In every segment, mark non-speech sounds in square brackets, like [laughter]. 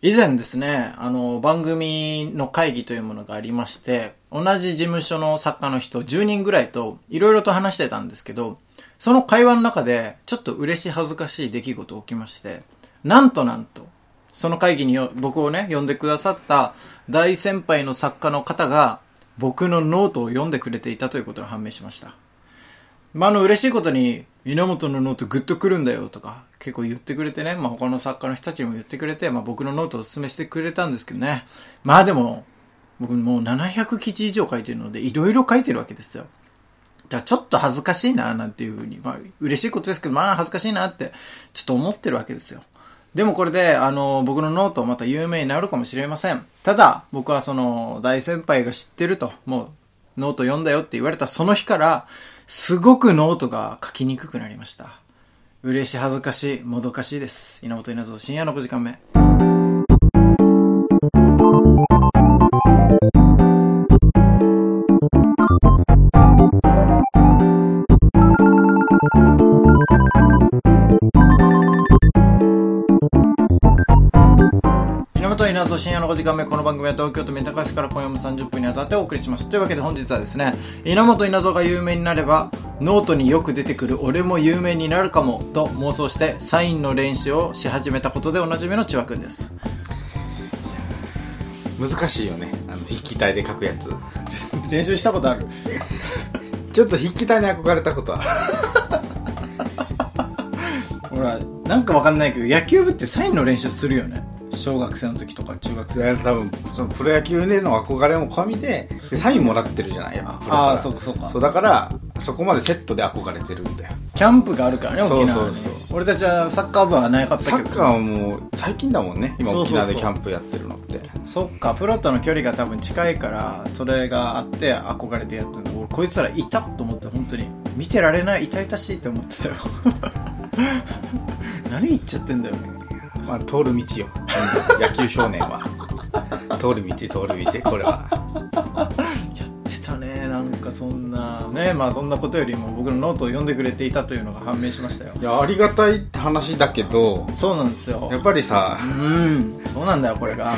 以前ですね、あの、番組の会議というものがありまして、同じ事務所の作家の人10人ぐらいといろいろと話してたんですけど、その会話の中で、ちょっと嬉しい恥ずかしい出来事起きまして、なんとなんと、その会議に僕をね、呼んでくださった大先輩の作家の方が、僕のノートを読んでくれていたということが判明しました。まあ、あの、嬉しいことに、稲本のノートグッとくるんだよとか、結構言ってくれてね、まあ、他の作家の人たちにも言ってくれて、まあ、僕のノートをお勧めしてくれたんですけどね。まあ、でも、僕もう700記事以上書いてるので、いろいろ書いてるわけですよ。じゃあ、ちょっと恥ずかしいな、なんていうふうに、まあ、嬉しいことですけど、まあ、恥ずかしいなって、ちょっと思ってるわけですよ。でもこれで、あの、僕のノートまた有名になるかもしれません。ただ、僕はその、大先輩が知ってると、もう、ノート読んだよって言われたその日から、すごくノートが書きにくくなりました。嬉し、恥ずかしい、もどかしいです。稲本稲造深夜の5時間目。深夜の5時間目この番組は東京都三鷹市から今夜も30分にわたってお送りしますというわけで本日はですね稲本稲造が有名になればノートによく出てくる俺も有名になるかもと妄想してサインの練習をし始めたことでおなじみの千葉くんです難しいよねあの筆記体で書くやつ練習したことあるちょっと筆記体に憧れたことはほらなんかわかんないけど野球部ってサインの練習するよね小学生の時とか中学そ生多分そのプロ野球での憧れも込みででサインもらってるじゃないやああそうかそうか。そうだからそこまでセットで憧れてるんだよ。キャンプがあるからね沖縄にそうそう。そう俺たちはサッカー部はなかったけど。サッカーはもう最近だもんね今沖縄でキャンプやってるのって。そっかプロとの距離が多分近いからそれがあって憧れてやってるの。俺こいつらいたと思って本当に。見てられない痛々しいって思ってたよ。[laughs] 何言っちゃってんだよまあ通る道よ。[laughs] 野球少年は。通る道通る道これは。やってたね。なんかそんな。ねまあそんなことよりも僕のノートを読んでくれていたというのが判明しましたよ。いやありがたいって話だけどそうなんですよ。やっぱりさうん。そうなんだよこれが。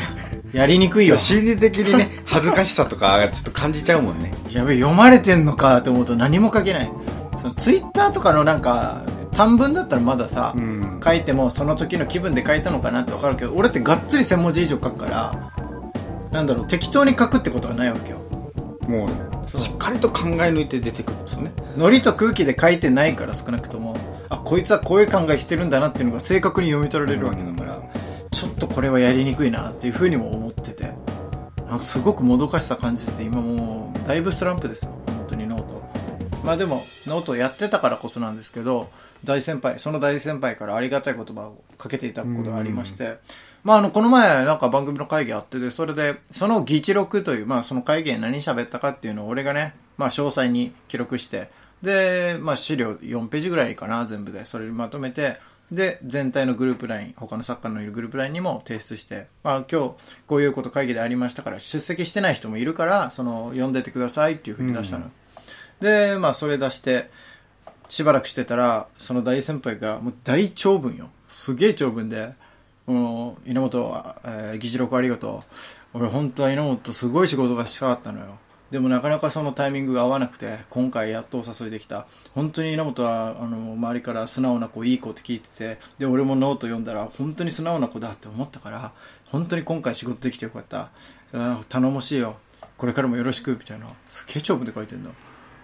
やりにくいよ。心理的にね恥ずかしさとかちょっと感じちゃうもんね。やべえ読まれてんのかと思うと何も書けない。そのツイッターとかのなんか短文だったらまださ、うん書いてもその時の気分で書いたのかなって分かるけど俺ってがっつり1000文字以上書くからなんだろう適当に書くってことがないわけよ。もそうう。しっかりと考え抜いて出てくるんですよね。ノリと空気で書いてないから少なくともあこいつはこういう考えしてるんだなっていうのが正確に読み取られるわけだからちょっとこれはやりにくいなっていうふうにも思っててなんかすごくもどかしさ感じてて今もうだいぶスランプですよまあでもノートをやってたからこそなんですけど大先輩その大先輩からありがたい言葉をかけていただくことがありましてまああのこの前なんか番組の会議あってでそれでその議事録というまあその会議で何喋ったかっていうのを俺がねまあ詳細に記録してでまあ資料4ページぐらいかな全部でそれにまとめてで全体のグループ LINE 他の作家のいるグループ LINE にも提出して、まあ、今日こういうこと会議でありましたから出席してない人もいるからその読んでてくださいっていうふうに出したの、でまあそれ出してしばらくしてたらその大先輩がもう大長文よ。すげえ長文で「この稲本、えー議事録ありがとう。俺本当は稲本すごい仕事がしたかったのよ。でもなかなかそのタイミングが合わなくて今回やっとお誘いできた。本当に稲本はあの周りから素直な子いい子って聞いててで俺もノート読んだら本当に素直な子だって思ったから本当に今回仕事できてよかった。頼もしいよ。これからもよろしくみたいな。すげえ長文で書いてんだ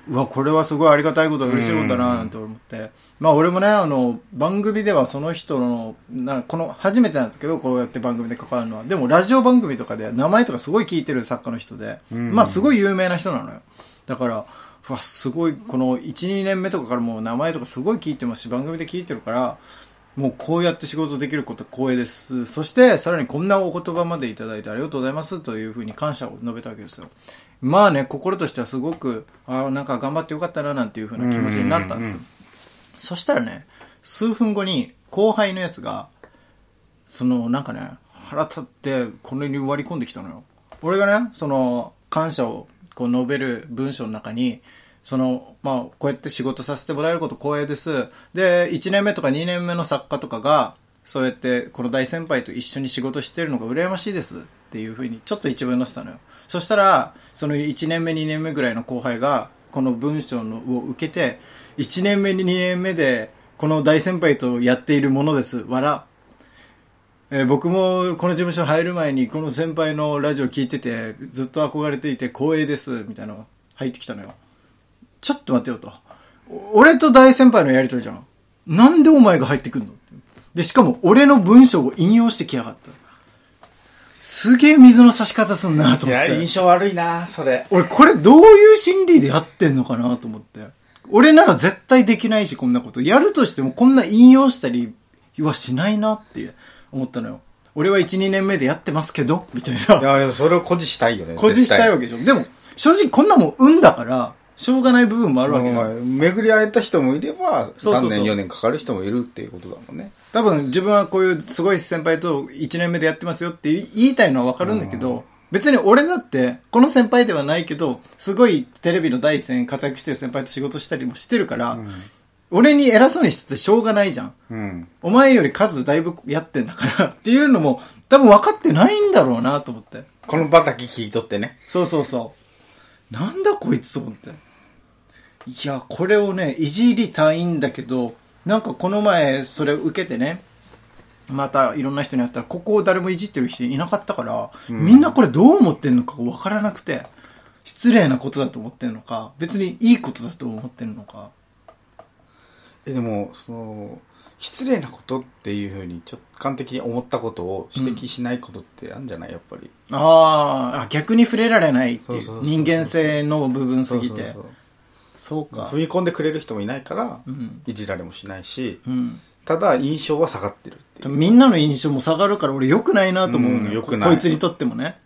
うわこれはすごいありがたいこと嬉しいことだななんて思ってまあ俺もねあの番組ではその人のなこの初めてなんだけどこうやって番組で関わるのはでもラジオ番組とかで名前とかすごい聞いてる作家の人で、うんまあすごい有名な人なのよだからうわすごいこの12年目とかからもう名前とかすごい聞いてますし番組で聞いてるからもうこうやって仕事できること光栄です。そして、さらにこんなお言葉までいただいてありがとうございますというふうに感謝を述べたわけですよ。まあね、心としてはすごく、ああ、なんか頑張ってよかったななんていうふうな気持ちになったんですよ。そしたらね、数分後に後輩のやつが、そのなんかね、腹立ってこれに割り込んできたのよ。俺がね、その感謝をこう述べる文章の中に、その、まあ、こうやって仕事させてもらえること光栄です。で、1年目とか2年目の作家とかが、そうやってこの大先輩と一緒に仕事してるのが羨ましいですっていうふうにちょっと一文載せたのよ。そしたらその1年目2年目ぐらいの後輩がこの文章のを受けて1年目2年目でこの大先輩とやっているものです。笑えー僕もこの事務所入る前にこの先輩のラジオ聞いててずっと憧れていて光栄ですみたいなの入ってきたのよ。ちょっと待ってよと。俺と大先輩のやりとりじゃん。なんでお前が入ってくんのでしかも俺の文章を引用してきやがった。すげえ水の差し方すんなといや、思って印象悪いな、それ。俺これどういう心理でやってんのかなと思って。俺なら絶対できないし、こんなこと。やるとしてもこんな引用したりはしないなって思ったのよ。俺は1、2年目でやってますけど、みたいいな。やいや、それを誇示したいよね。誇示したいわけけでしょ。でも、正直こんなもん運だから、しょうがない部分もあるわけじゃん。巡り会えた人もいれば、そうそうそう3年4年かかる人もいるっていうことだもんね。多分自分はこういうすごい先輩と1年目でやってますよって言いたいのはわかるんだけど、別に俺だって、この先輩ではないけど、すごいテレビの第一線活躍してる先輩と仕事したりもしてるから、俺に偉そうにしててしょうがないじゃん。うん。お前より数だいぶやってんだから [laughs] っていうのも多分分かってないんだろうなと思って。この場だけ聞いとってね。そうそうそう。なんだこいつと思って。いや、これをね、いじりたいんだけど、なんかこの前それを受けてね、またいろんな人に会ったら、ここを誰もいじってる人いなかったから、みんなこれどう思ってんのか分からなくて、失礼なことだと思ってんのか、別にいいことだと思ってんのか。え、でも、その、失礼なことっていうふうに直感的に思ったことを指摘しないことってあるんじゃない？やっぱり。あーあ、逆に触れられないっていう人間性の部分すぎて。そうか踏。み込んでくれる人もいないから、うん。いじられもしないし、うん。ただ印象は下がってるっていう。みんなの印象も下がるから俺良くないなと思ううん良くないこいつにとってもね。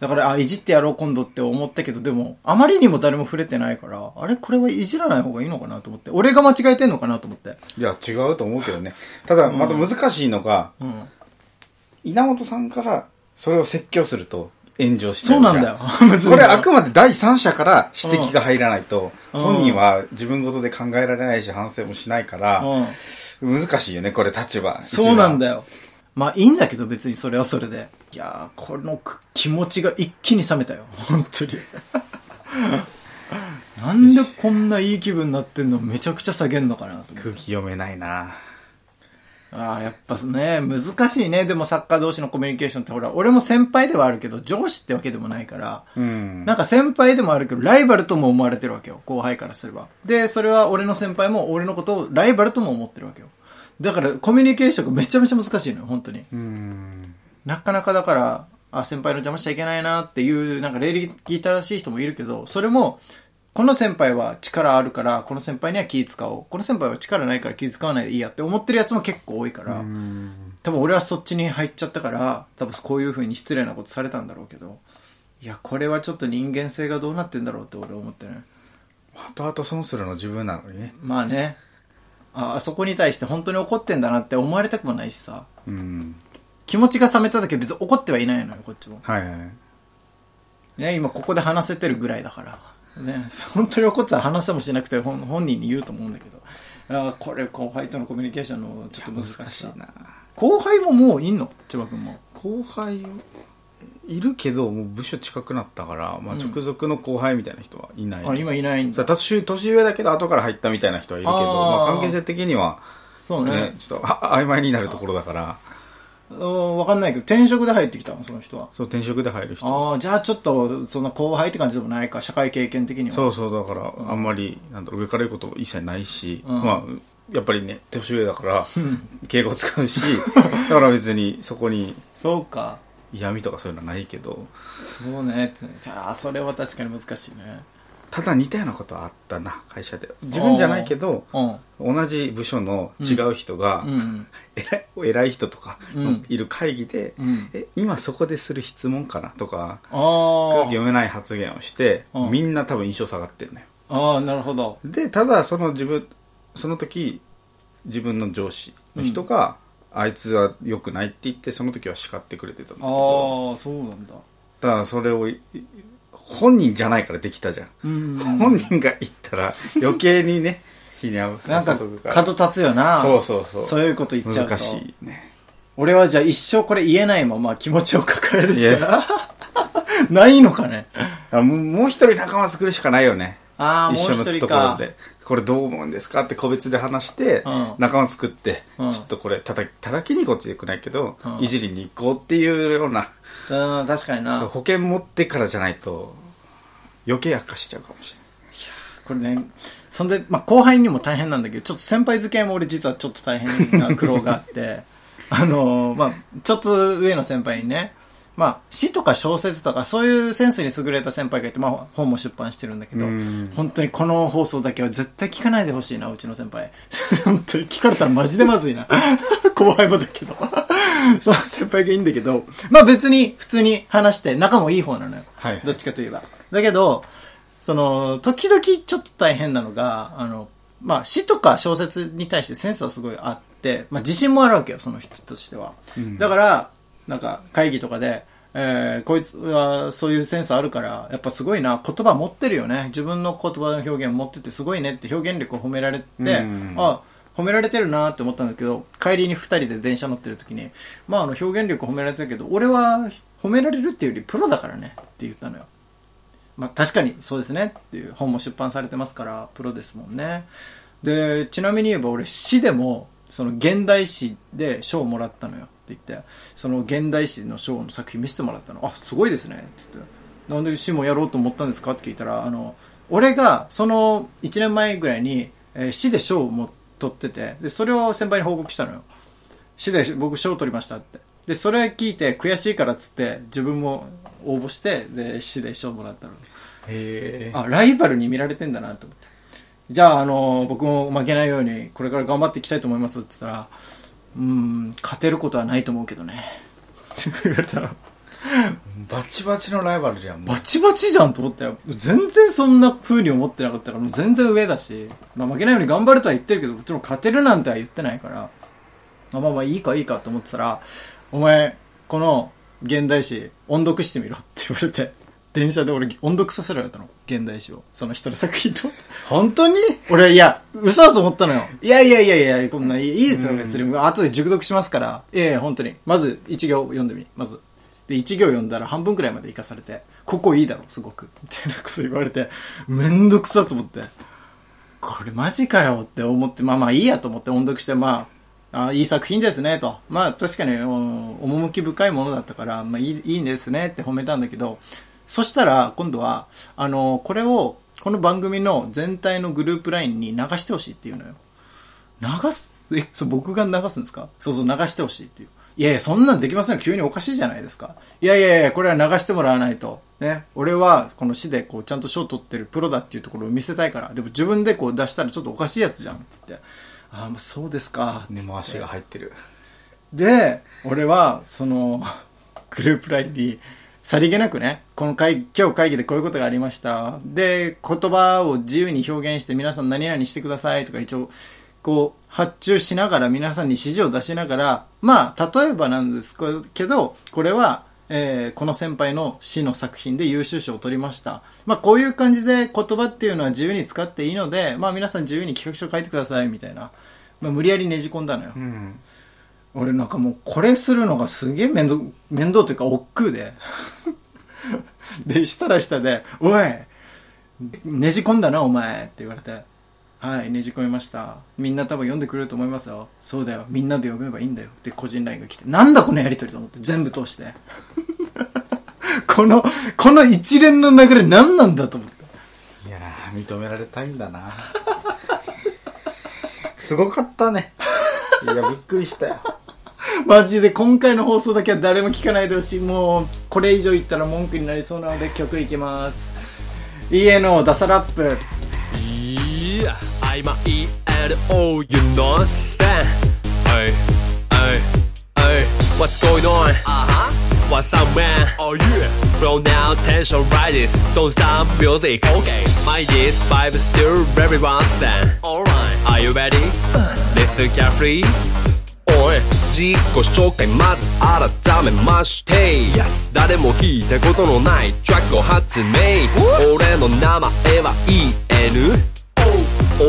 だから、あ、いじってやろう今度って思ったけど、でも、あまりにも誰も触れてないから、あれこれはいじらない方がいいのかなと思って。俺が間違えてんのかなと思って。いや、違うと思うけどね。ただ、また難しいのが、うん。稲本さんからそれを説教すると炎上しちゃそうなんだよ。[laughs] これあくまで第三者から指摘が入らないと、うん本人は自分ごとで考えられないし反省もしないから、うん。難しいよね、これ立場。そうなんだ。だよ。まあいいんだけど別にそれはそれで。いやー、このく気持ちが一気に冷めたよ。本当に。[laughs] なんでこんないい気分になってんの？めちゃくちゃ下げんのかなと思って空気読めないなああ、やっぱね、難しいね。でも作家同士のコミュニケーションってほら、俺も先輩ではあるけど、上司ってわけでもないから、うん。なんか先輩でもあるけど、ライバルとも思われてるわけよ。後輩からすれば。で、それは俺の先輩も俺のことをライバルとも思ってるわけよ。だから、コミュニケーションがめちゃめちゃ難しいのよ、本当に。うん。なかなかだから、あ、先輩の邪魔しちゃいけないなっていう、なんか礼儀正しい人もいるけど、それも、この先輩は力あるから、この先輩には気使おう。この先輩は力ないから気使わないでいいやって思ってるやつも結構多いから、多分俺はそっちに入っちゃったから、多分こういう風に失礼なことされたんだろうけど、いや、これはちょっと人間性がどうなってんだろうって俺思ってね。後々損するの自分なのにね。まあね、ああそこに対して本当に怒ってんだなって思われたくもないしさ、うん。気持ちが冷めただけ別に怒ってはいないのよ、こっちも。はいはい。ね、今ここで話せてるぐらいだから。ね、本当に怒ってたら話もしなくて本本人に言うと思うんだけど。あーこれ後輩とのコミュニケーションのちょっと難しいな。後輩ももういんの？千葉君も。後輩いるけど、もう部署近くなったから、まあうん直属の後輩みたいな人はいない、あ、今いないんさだ。年年上だけど後から入ったみたいな人はいるけど、まあ、関係性的には、そうね。ね、ちょっとあ曖昧になるところだから、うんわかんないけど、転職で入ってきたの、その人は。そう、転職で入る人。ああ、じゃあちょっと、そんな後輩って感じでもないか、社会経験的には。そうそう、だから、あんまり、なんだろう、上から言うことも一切ないし、うんまあ、やっぱりね、年上だから、うん敬語使うし、[laughs] だから別にそこにそうか。嫌味とかそういうのはないけど、そうね。じゃあ、それは確かに難しいね。ただ似たようなことはあったな、会社で。自分じゃないけど、うん。同じ部署の違う人が、うん。[laughs] 偉い偉い人とかうんいる会議で、うん。え今そこでする質問かなとかあ空気読めない発言をしてうんみんな多分印象下がってるのよあ。ああ、なるほど。でただその自分その時自分の上司の人が、あいつは良くないって言ってその時は叱ってくれてたんだけどああ、そうなんだ。ただそれをい本人じゃないからできたじゃん、うん。本人が言ったら余計にね [laughs] 火に合う。なんか角立つよな。そうそうそう。そういうこと言っちゃうと。難しい。ね。俺はじゃあ一生これ言えないまま気持ちを抱えるしか。[laughs] ないのかね。あもうもう一人仲間作るしかないよね。ああもう一緒のところで。これどう思うんですかって個別で話して、うん。仲間作って、うん。ちょっとこれ叩き、叩きに行こうってよくないけど、うん。いじりに行こうっていうような、うん確かにな。保険持ってからじゃないと、余計悪化しちゃうかもしれない。これねそんで、まあ、後輩にも大変なんだけどちょっと先輩付き合いも俺実はちょっと大変な苦労があって [laughs] あのーまあちょっと上の先輩にねまあ、詩とか小説とかそういうセンスに優れた先輩がいて、まあ、本も出版してるんだけど、うん本当にこの放送だけは絶対聞かないでほしいな、うちの先輩。[laughs] 本当に聞かれたらマジでまずいな。[laughs] 後輩もだけど。その先輩がいいんだけど、まあ別に普通に話して仲もいい方なのよ。はいどっちかといえば。だけど、その、時々ちょっと大変なのが、あの、まあ詩とか小説に対してセンスはすごいあって、まあ自信もあるわけよ、その人としては。うんだから、なんか会議とかで、えーこいつはそういうセンスあるから、やっぱすごいな、言葉持ってるよね。自分の言葉の表現持っててすごいねって表現力を褒められて、うんあ、褒められてるなって思ったんだけど、帰りに二人で電車乗ってる時に、まああの表現力褒められてるけど、俺は褒められるっていうよりプロだからねって言ったのよ。まあ確かにそうですねっていう本も出版されてますから、プロですもんね。で、ちなみに言えば俺詩でも、その現代詩で賞をもらったのよって言って、その現代詩の賞の作品見せてもらったの。あ、すごいですねって言って。なんで詩もやろうと思ったんですかって聞いたら、あの、俺がその1年前ぐらいに、えー詩で賞をも取ってて、で、それを先輩に報告したのよ。詩で僕賞を取りましたって。で、それ聞いて悔しいからっつって自分も応募して、で、詩で賞もらったの。へえ。あ、ライバルに見られてんだなと思って。じゃあ、あの、僕も負けないように、これから頑張っていきたいと思いますって言ったら、うーん、勝てることはないと思うけどね。って言われたら、バチバチのライバルじゃん。バチバチじゃんと思ったよ。全然そんな風に思ってなかったから、もう全然上だし、まあ負けないように頑張るとは言ってるけど、もちろん勝てるなんては言ってないから、あまあまあいいかいいかと思ってたら、お前、この現代詩、音読してみろって言われて、[laughs] 電車で俺音読させられたの。現代詩を。その人の作品の。本当に？俺、いや、嘘だと思ったのよ。いやいやいやいや、こんないいいいですよ、別に。後で熟読しますから。いやいや、本当に。まず、一行読んでみ。まず。で、一行読んだら半分くらいまで行かされて、ここいいだろ、すごく。みたいなこと言われて、めんどくさと思って。これマジかよって思って、まあまあいいやと思って音読して、まあ、あいい作品ですね、と。まあ確かに、うん趣深いものだったから、まあいいいいんですねって褒めたんだけど、そしたら今度は、あの、これを、この番組の全体のグループラインに流してほしいっていうのよ。流す、え、そう僕が流すんですか？そうそう、流してほしいっていう。いやいや、そんなんできません。急におかしいじゃないですか。いやいやいや、これは流してもらわないと。ね。俺は、この市で、こう、ちゃんと賞取ってるプロだっていうところを見せたいから。でも自分でこう出したらちょっとおかしいやつじゃんって言って。ああ、まあそうですか。根回しが入ってる。で、俺は、その、グループラインに、さりげなくね、この会、今日会議でこういうことがありました。で、言葉を自由に表現して皆さん何々してくださいとか一応、こう、発注しながら皆さんに指示を出しながら、まあ、例えばなんですけど、これは、えーこの先輩の詩の作品で優秀賞を取りました。まあ、こういう感じで言葉っていうのは自由に使っていいので、まあ、皆さん自由に企画書書いてください、みたいな。まあ、無理やりねじ込んだのよ。うん。俺なんかもうこれするのがすげえ面倒、面倒というか億劫で。[laughs] で、したらしたで、おいねじ込んだなお前って言われて。はい、ねじ込みました。みんな多分読んでくれると思いますよ。そうだよ、みんなで読めばいいんだよ。って個人 LINE が来て。なんだこのやりとりと思って、全部通して。[laughs] この、この一連の流れ何なんだと思って。いやー、認められたいんだな。すごかったね。いや、びっくりしたよ。[laughs] マジで今回の放送だけは誰も聞かないでほしい。もう、これ以上言ったら文句になりそうなので曲いきます。ENO ダサラップ。Yeah, I'm a ELO, you know stand. Hey, hey, hey, what's going on? Uh up, man? Oh yeah. From now, tension rises. Don't stop music. Okay. My this vibe still very well stand. Alright. Are you ready? Listen carefully. おい自己紹介まず改めまして Yes 誰も聞いたことのないトラックを発明俺の名前は EN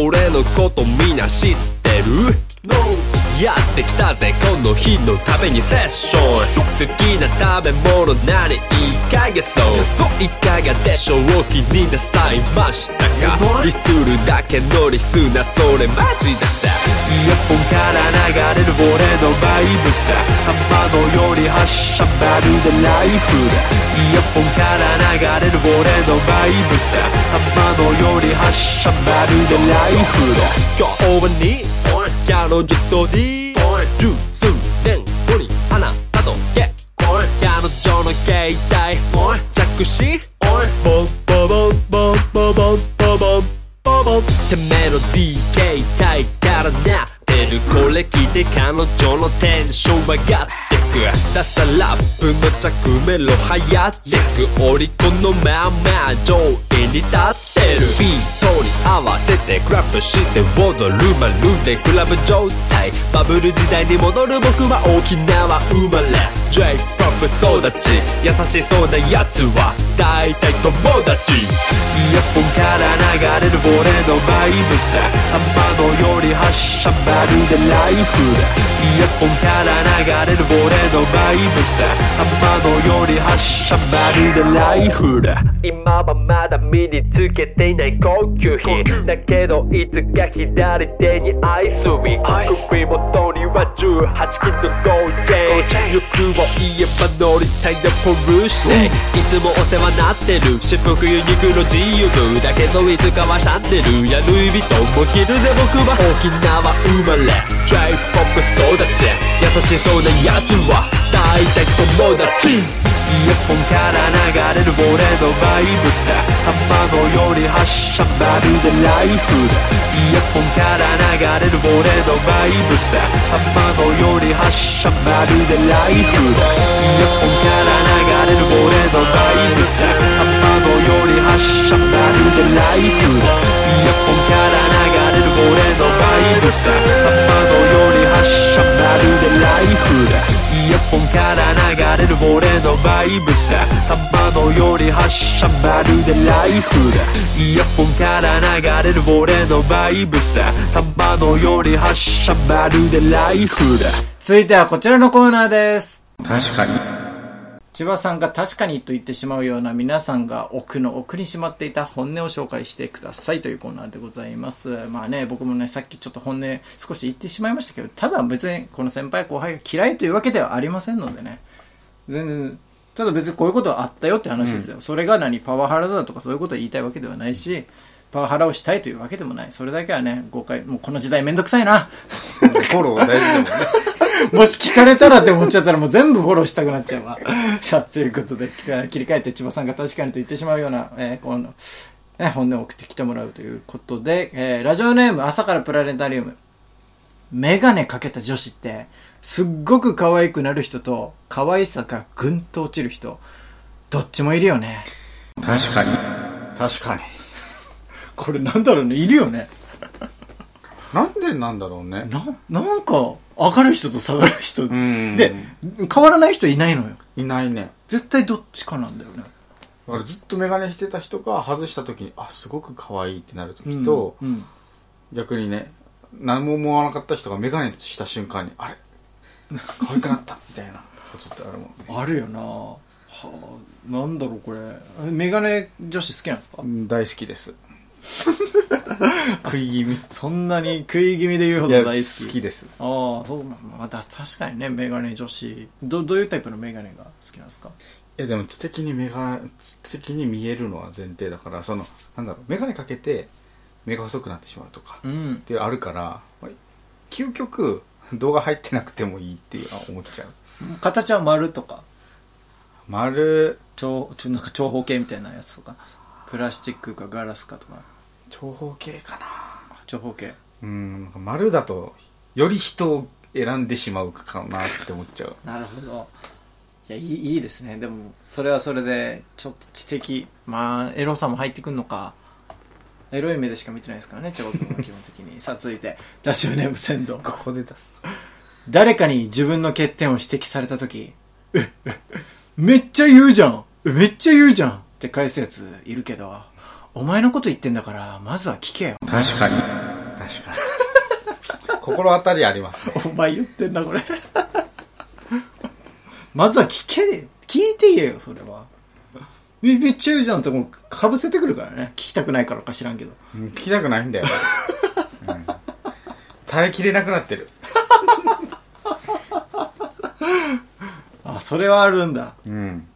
俺のことみんな知ってるやってきたぜこの日のためにセッション。好きな食べ物何いかがそう。いかがでしょう気になさいましたか。リスるだけのリスなそれマジだぜ。イヤホンから流れる俺のバイブさ浜のより発射まるでライフだ。イヤホンから流れる俺のバイブさ浜のより発射まるでライフだ。今日はに彼女と D 十数年後にあなたと結婚彼女の携帯着信。ボンボボンボンボボンボボンボボン。てメロディー携帯からなる。これ聞いて彼女のテンション上がってく。ダサラップの着メロ流行ってく。オリコンのまあま上位に立ってる。ビートに合わせてクラップして踊るまるでクラブ状態。バブル時代に戻る僕は沖縄生まれ。J-POP 育ち。優しそうなやつは。大体友達。イヤホンから流れる俺のバイブさ浜のより発射まるでライフだ。イヤホンから流れる俺のバイブさ浜のより発射まるでライフだ。今はまだ身につけていない高級品。だけどいつか左手にアイスウィン。首元には18金の 5J 欲を言えば乗りたいなポルシェいつもお世話なってる。私服ユニクロ GU だけどいつかはシャンデルやルイ・ヴィトンも着るぜ僕は沖縄生まれ J-POP 育ち優しそうなやつは大体友達。イヤホンから流れる俺のバイブさ浜のより発射まるでライフ。だイヤホンから流れる俺のバイブさ浜のより発射まるでライフ。だイヤホンからイヤホンから流れる俺のバイブさ浜のより発射まるでライフだ。イヤホンから流れる俺のバイブさ浜のより発射まるでライフだ。続いてはこちらのコーナーです。確かに千葉さんが確かにと言ってしまうような皆さんが奥の奥にしまっていた本音を紹介してくださいというコーナーでございます。まあね、僕もね、さっきちょっと本音少し言ってしまいましたけど、ただ別にこの先輩後輩が嫌いというわけではありませんのでね。全然、ただ別にこういうことはあったよって話ですよ。それが何、パワハラだとかそういうことを言いたいわけではないし、パワハラをしたいというわけでもない。それだけはね、誤解、もうこの時代めんどくさいな。[laughs] フォロー大事だもんね [laughs] もし聞かれたらって思っちゃったらもう全部フォローしたくなっちゃうわ。さあ、ということで、[laughs] 切り替えて千葉さんが確かにと言ってしまうような、えーこの、ね、本音を送ってきてもらうということで、えーラジオネーム朝からプラネタリウム。メガネかけた女子って、すっごく可愛くなる人と、可愛さがぐんと落ちる人、どっちもいるよね。確かに確かにこれなんだろうね、いるよね。なんでなんだろうね。な、なんか、上がる人と下がる人。ん。で、変わらない人いないのよ。いないね。絶対どっちかなんだよね。だからずっとメガネしてた人が外した時にあすごく可愛いってなる時と、うんうん。逆にね何も思わなかった人がメガネした瞬間にあれ？可愛くなった。[laughs] みたいなことってあるもんね。あるよな。はあ、なんだろうこれ。メガネ女子好きなんですか？うん大好きです [laughs] 食い気味。そんなに食い気味で言うほど大好き。好きです。ああ、そう、また確かにね、メガネ女子。ど、どういうタイプのメガネが好きなんですか？いやでも知的に目が知的に見えるのは前提だからそのなんだろうメガネかけて目が細くなってしまうとかうん。っ。てあるからまあ究極動画入ってなくてもいいっていうのは思っちゃう。形は丸とか、丸。長、ちょ、なんか長方形みたいなやつとか、プラスチックかガラスかとか、長方形かな長方形。うん丸だとより人を選んでしまうかなって思っちゃうなるほど。いや、いい、いいですね。でも、それはそれで、ちょっと知的。まあ、エロさも入ってくんのか。エロい目でしか見てないですからね、千葉君は基本的に。[laughs] さあ、続いて、ラジオネーム仙道。ここで出す誰かに自分の欠点を指摘されたとき、え、え、めっちゃ言うじゃんえめっちゃ言うじゃんって返すやついるけど、お前のこと言ってんだから、まずは聞けよ。確かに確かに [laughs] 心当たりありますね。[laughs] お前言ってんな、これ。[laughs] まずは聞け、聞いて言えよ、それは。めめっちゃ言うじゃんってもうかぶせてくるからね。聞きたくないからか知らんけど。うん聞きたくないんだよ。うん耐えきれなくなってる。あ、それはあるんだ。うん。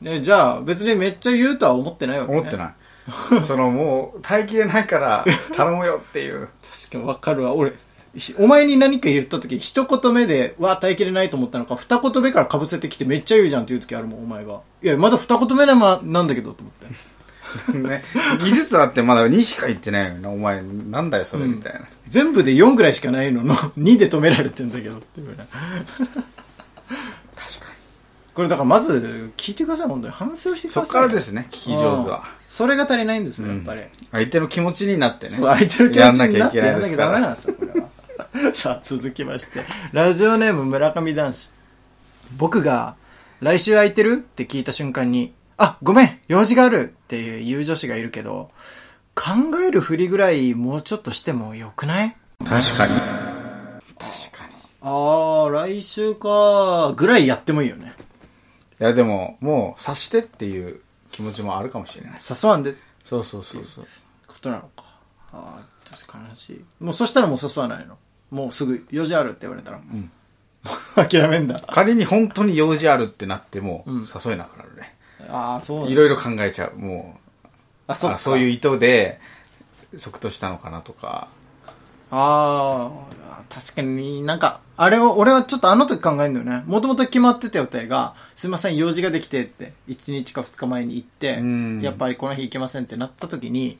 ね、じゃあ、別にめっちゃ言うとは思ってないわけね。思ってない。[laughs] そのもう、耐えきれないから、[laughs] 頼むよっていう。確かにわかるわ。俺、ひお前に何か言った時、一言目で、うわ、耐えきれないと思ったのか、二言目から被せてきてめっちゃ言うじゃんって言う時あるもん、お前が。いや、まだ二言目なまなんだけど、と思って。[laughs] ね。技術あってまだ2しか言ってないのにな。お前、なんだよ、それ、みたいな。全部で4ぐらいしかないのの、2で止められてんだけどっていうね。これだからまず、聞いてください、本当に。反省をしてに。ください。そっからですね、聞き上手は。それが足りないんですね、やっぱり。相手の気持ちになってね。そう、相手の気持ちになってやん。なきゃダメなんですよ、これは。[laughs] さあ、続きまして。ラジオネーム村上男子。僕が、来週空いてるって聞いた瞬間に、あ、ごめん、用事があるっていう女子がいるけど、考えるふりぐらいもうちょっとしてもよくない？確かに。確かに。あー、来週かぐらいやってもいいよね。いや、でも、もう、察してっていう気持ちもあるかもしれない。誘わんでそうそうそうそう。ことなのか。ああ、確かに悲しい。もうそしたらもう誘わないの。もうすぐ用事あるって言われたら。ん諦めんだ。仮に本当に用事あるってなっても、うん誘えなくなるね。ああ、そういろいろ考えちゃう。もう、あ、そっか。あそういう意図で、即答したのかなとか。ああ、確かになんか、あれを、俺はちょっとあの時考えるんだよね。もともと決まってた予定が、すいません、用事ができてって、1日か2日前に行ってうん、やっぱりこの日行けませんってなった時に、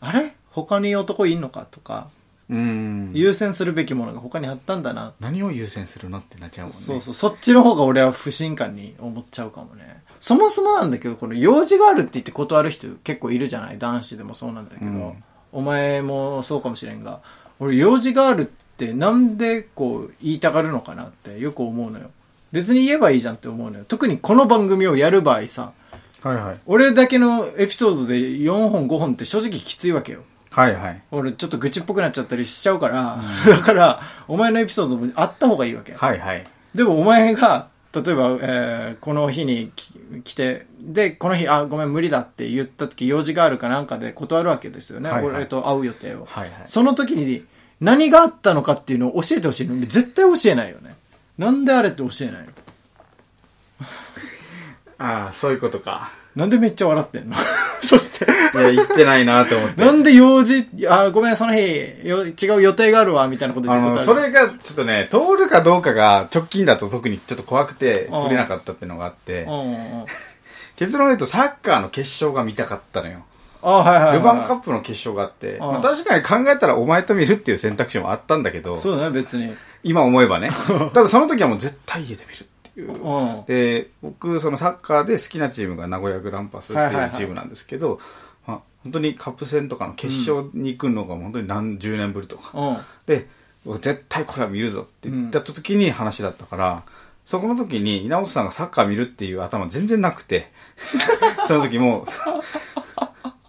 あれ？他に男いんのかとか、うん。優先するべきものが他にあったんだな。何を優先するのってなっちゃうもんね。そうそう、そっちの方が俺は不信感に思っちゃうかもね。そもそもなんだけど、この用事があるって言って断る人結構いるじゃない？男子でもそうなんだけど、うんお前もそうかもしれんが、俺用事があるってなんでこう言いたがるのかなってよく思うのよ。別に言えばいいじゃんって思うのよ。特にこの番組をやる場合さ、はいはい。俺だけのエピソードで4本5本って正直きついわけよ。はいはい。俺ちょっと愚痴っぽくなっちゃったりしちゃうから、だから、お前のエピソードもあった方がいいわけ。はいはい。でもお前が、例えば、えーこの日にき来て、で、この日、あ、ごめん、無理だって言った時、用事があるかなんかで断るわけですよね。はいはい俺と会う予定を。はいはい。その時に、何があったのかっていうのを教えてほしいのに、絶対教えないよね。なんであれって教えないの？[laughs] ああ、そういうことか。なんでめっちゃ笑ってんの？[laughs] そして、いや、言ってないなと思って。なんで用事、あ、ごめん、その日、よ違う予定があるわ、みたいなこと言ってことそれが、ちょっとね、通るかどうかが直近だと特にちょっと怖くて、うん触れなかったっていうのがあって。結論を言うとサッカーの決勝が見たかったのよ。あ、はいはい、はい。ルヴァンカップの決勝があって、んまあ確かに考えたらお前と見るっていう選択肢もあったんだけど、そうだね、別に。今思えばね。[laughs] ただその時はもう絶対家で見るいう。うん。で、僕、そのサッカーで好きなチームが名古屋グランパスってはいうチームなんですけど、まあ、本当にカップ戦とかの決勝に行くのが本当に何十年ぶりとか。うん。で、僕絶対これは見るぞって言った時に話だったから、そこの時に稲本さんがサッカー見るっていう頭全然なくて、[laughs] その時も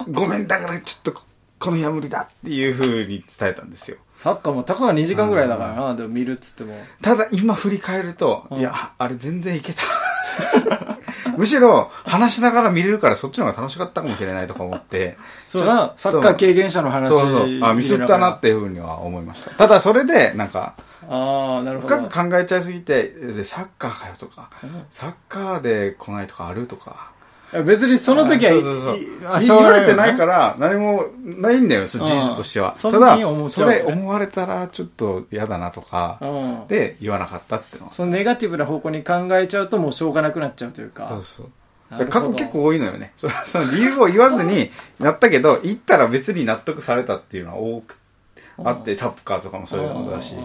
う、ごめん、だからちょっとこの日は無理だっていう風に伝えたんですよ。サッカーもたかが2時間ぐらいだからな、でも見るっつっても。ただ今振り返ると、うんいや、あれ全然いけた。[laughs] むしろ話しながら見れるからそっちの方が楽しかったかもしれないとか思って。そうだ、サッカー経験者の話。そうそう。あ、ミスったなっていうふうには思いました。ただそれで、なんか、ああ、なるほど。深く考えちゃいすぎて、でサッカーかよとか、サッカーで来ないとかあるとか。別にその時は、そうそうそうい言われてないから、何もないんだよ、事実としては。うんただそれ思われたらちょっと嫌だなとか、うん。で言わなかったっていうのは。そのネガティブな方向に考えちゃうともうしょうがなくなっちゃうというか。そうそう。過去結構多いのよね。そその理由を言わずになったけど、言ったら別に納得されたっていうのは多くあって、サッカーとかもそういうのだし。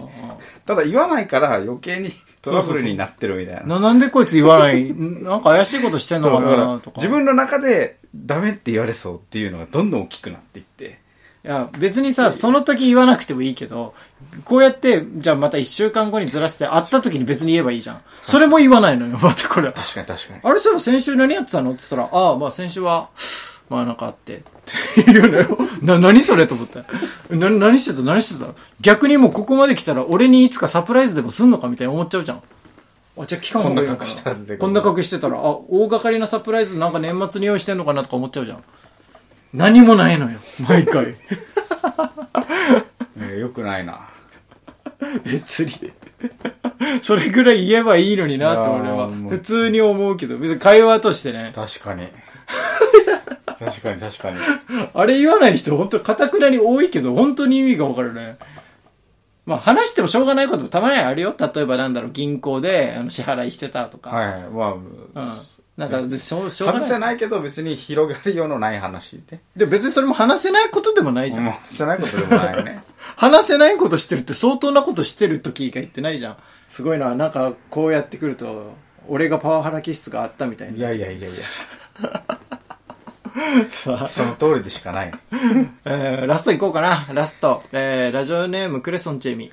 ただ言わないから余計にトラブルになってるみたいな。ななんでこいつ言わないんなんか怪しいことしてんのかなとか。自分の中でダメって言われそうっていうのがどんどん大きくなっていって。いや、別にさ、その時言わなくてもいいけど、こうやって、じゃあまた一週間後にずらして、会った時に別に言えばいいじゃん。それも言わないのよ、またこれは。確かに確かに。あれそういえば先週何やってたの？って言ったら、ああ、まあ先週は、まあなんかあって。っていうのよ。[laughs] な、何それと思った。な、何してた？何してた？逆にもうここまで来たら俺にいつかサプライズでもすんのかみたいに思っちゃうじゃん。あ、じゃあ期間こんなが隠したら出てくるこんな隠してたら、あ、大掛かりなサプライズなんか年末に用意してんのかなとか思っちゃうじゃん。何もないのよ。毎回。[laughs] ねよくないな。[laughs] 別に。それぐらい言えばいいのになって俺は。普通に思うけど、別に会話としてね。確かに。確かに確かに。あれ言わない人、本当かたくなに多いけど、本当に意味がわかるね。まあ話してもしょうがないこともたまにはあるよ。例えばなんだろう、銀行であの支払いしてたとか。はいはい。まうんあ、。なんか別にしょうが外ない。せないけど別に広がりようのない話で。で、別にそれも話せないことでもないじゃん。もう、してないことでもないよね。[laughs] 話せないことしてるって相当なことしてる時以外ってないじゃん。すごいな。なんかこうやってくると、俺がパワハラ気質があったみたいな。いやいやいやいや。[laughs] さあその通りでしかない。[laughs] えーラストいこうかな。ラスト。えーラジオネームクレソンチェミ。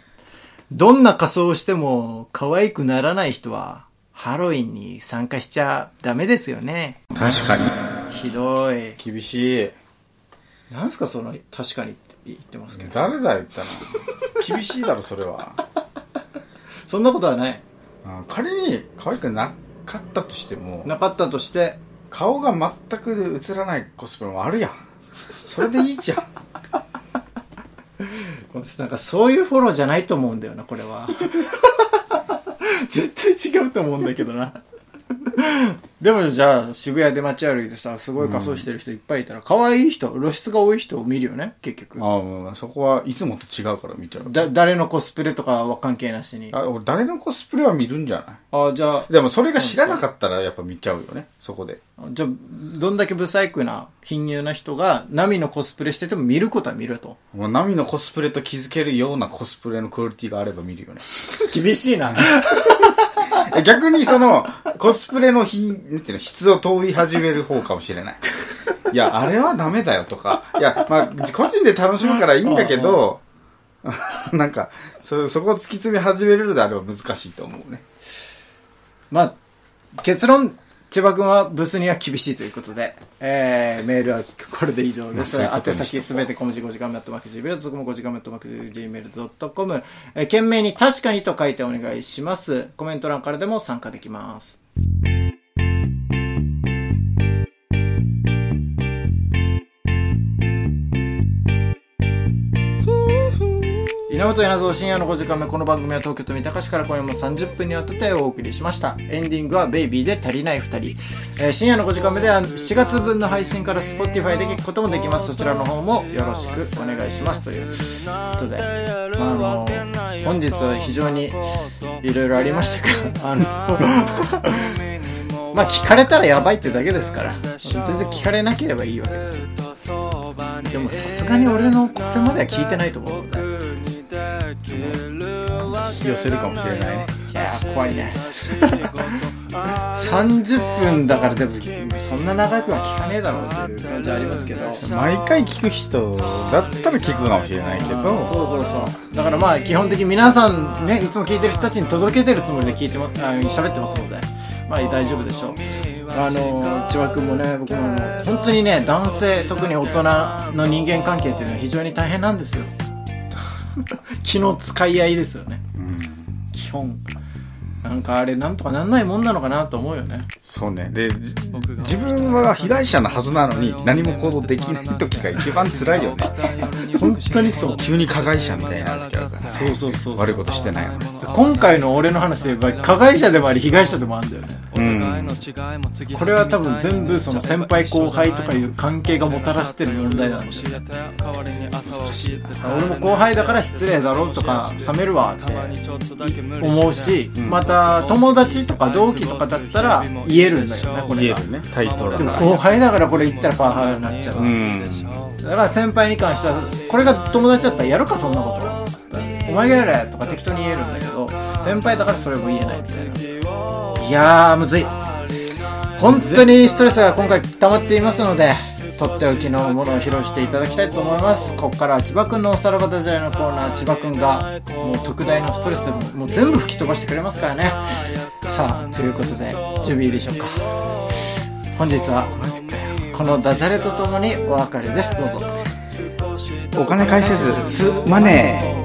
どんな仮装をしても可愛くならない人は、ハロウィンに参加しちゃダメですよね。確かに。ひどい。厳しい。なんすかその、確かにって言ってますけど。誰だ言ったの厳しいだろ、それは。[laughs] そんなことはない。あ仮に可愛くなかったとしても、なかったとして、顔が全く映らないコスプレもあるやん。それでいいじゃん。なんかそういうフォローじゃないと思うんだよな、これは。[laughs] 絶対違うと思うんだけどな。でもじゃあ渋谷で街歩いてさ、すごい仮装してる人いっぱいいたら、可愛い人、露出が多い人を見るよね、結局。ああ、もうそこはいつもと違うから見ちゃう。だ、誰のコスプレとかは関係なしに。あ、俺誰のコスプレは見るんじゃない？あ、じゃあ、でもそれが知らなかったらやっぱ見ちゃうよね、そこで。じゃあ、どんだけブサイクな、貧乳な人が、ナミのコスプレしてても見ることは見ると。もうナミのコスプレと気づけるようなコスプレのクオリティがあれば見るよね。[laughs] 厳しいな。逆にその、コスプレの品、なんていうの、質を問い始める方かもしれない。いや、あれはダメだよとか。いや、まあ、個人で楽しむからいいんだけど、[laughs] なんか、そ、そこを突き詰め始めるのであれば難しいと思うね。まあ、結論、千葉君はブスには厳しいということで、えー、メールはこれで以上です。宛先すべて小文字5時間目アットマーク Gmail.com、5時間目アットマーク Gmail.com、えー、懸命に確かにと書いてお願いします。コメント欄からでも参加できます。稲本稲造深夜の5時間目この番組は東京都三鷹市から今夜も30分にわたってお送りしました。エンディングは「ベイビーで足りない2人」えー深夜の5時間目では7月分の配信から Spotify で聞くこともできます。そちらの方もよろしくお願いします。ということで、まあ、あの本日は非常にいろいろありましたが [laughs] あの [laughs] まあ聞かれたらやばいってだけですから全然聞かれなければいいわけですでもさすがに俺のこれまでは聞いてないと思うので。寄せるかもしれないね。いやー怖いね。30分だからでもそんな長くは聞かねえだろうっていう感じはありますけど。毎回聞く人だったら聞くかもしれないけど、そうそうそう。だからまあ基本的に皆さんねいつも聞いてる人たちに届けてるつもりで聞いてもあ喋ってますので。まあ大丈夫でしょう。あの千葉君もね僕も本当にね男性特に大人の人間関係っていうのは非常に大変なんですよ [laughs] 気の使い合いですよね。うん。基本なんかあれなんとかなんないもんなのかなと思うよねそうね。で、じ自分は被害者のはずなのに何も行動できない時が一番辛いよね。本当にそう急に加害者みたいになる時あるからね。そうそうそう悪いことしてないのに。今回の俺の話で言えば加害者でもあり被害者でもあるんだよねうん。これは多分全部その先輩後輩とかいう関係がもたらしてる問題なんだよね俺も後輩だから失礼だろうとか冷めるわって思うし、また友達とか同期とかだったら言えるんだよねこれが言えるね。対等だでも。後輩だからこれ言ったらパワハラになっちゃう、うん。だから先輩に関してはこれが友達だったらやるかそんなことお前がやれとか適当に言えるんだけど先輩だからそれも言えないみたいないやーむずい本当にストレスが今回溜まっていますのでとっておきのものを披露していただきたいと思います。ここからは千葉くんのおさらばダジャレのコーナー。千葉くんがもう特大のストレスでももう全部吹き飛ばしてくれますからね。さあということで準備いいでしょうか。本日はこのダジャレとともにお別れです。どうぞ。お金返せず、す、マネー。